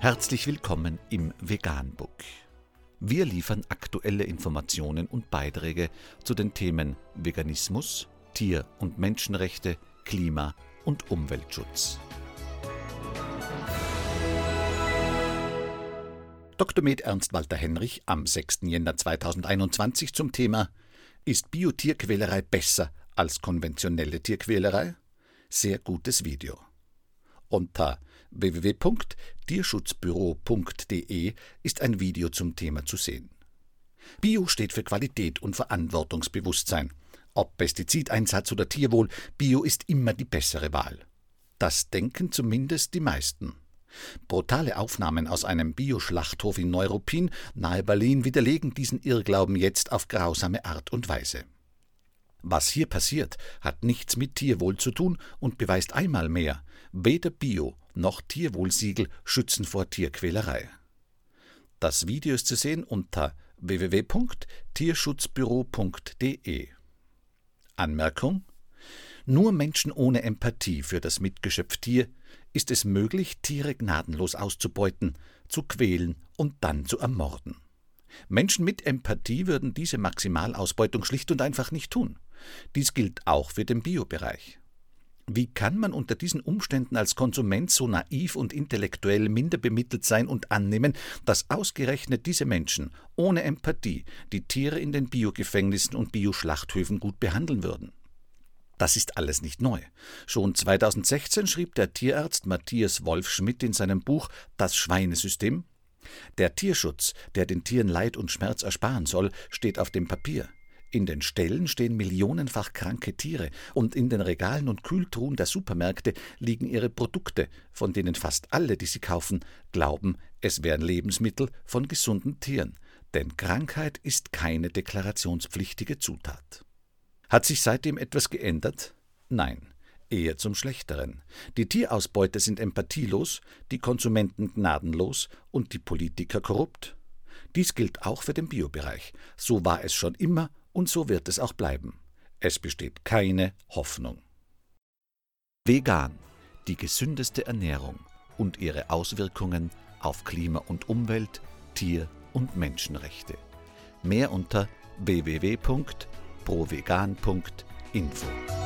Herzlich willkommen im Veganbook. Wir liefern aktuelle Informationen und Beiträge zu den Themen Veganismus, Tier- und Menschenrechte, Klima- und Umweltschutz. Dr. Med Ernst Walter Henrich am 6. Jänner 2021 zum Thema Ist Biotierquälerei besser als konventionelle Tierquälerei? Sehr gutes Video. Unter www.tierschutzbüro.de ist ein Video zum Thema zu sehen. Bio steht für Qualität und Verantwortungsbewusstsein. Ob Pestizideinsatz oder Tierwohl, Bio ist immer die bessere Wahl. Das denken zumindest die meisten. Brutale Aufnahmen aus einem Bioschlachthof in Neuruppin nahe Berlin widerlegen diesen Irrglauben jetzt auf grausame Art und Weise. Was hier passiert, hat nichts mit Tierwohl zu tun und beweist einmal mehr, weder Bio noch Tierwohlsiegel schützen vor Tierquälerei. Das Video ist zu sehen unter www.tierschutzbüro.de. Anmerkung Nur Menschen ohne Empathie für das Mitgeschöpf Tier ist es möglich, Tiere gnadenlos auszubeuten, zu quälen und dann zu ermorden. Menschen mit Empathie würden diese Maximalausbeutung schlicht und einfach nicht tun. Dies gilt auch für den Biobereich. Wie kann man unter diesen Umständen als Konsument so naiv und intellektuell minder bemittelt sein und annehmen, dass ausgerechnet diese Menschen ohne Empathie die Tiere in den Biogefängnissen und Bioschlachthöfen gut behandeln würden? Das ist alles nicht neu. Schon 2016 schrieb der Tierarzt Matthias Wolf-Schmidt in seinem Buch Das Schweinesystem Der Tierschutz, der den Tieren Leid und Schmerz ersparen soll, steht auf dem Papier. In den Ställen stehen millionenfach kranke Tiere, und in den Regalen und Kühltruhen der Supermärkte liegen ihre Produkte, von denen fast alle, die sie kaufen, glauben, es wären Lebensmittel von gesunden Tieren, denn Krankheit ist keine deklarationspflichtige Zutat. Hat sich seitdem etwas geändert? Nein, eher zum Schlechteren. Die Tierausbeute sind empathielos, die Konsumenten gnadenlos und die Politiker korrupt. Dies gilt auch für den Biobereich. So war es schon immer und so wird es auch bleiben. Es besteht keine Hoffnung. Vegan, die gesündeste Ernährung und ihre Auswirkungen auf Klima und Umwelt, Tier- und Menschenrechte. Mehr unter www.provegan.info.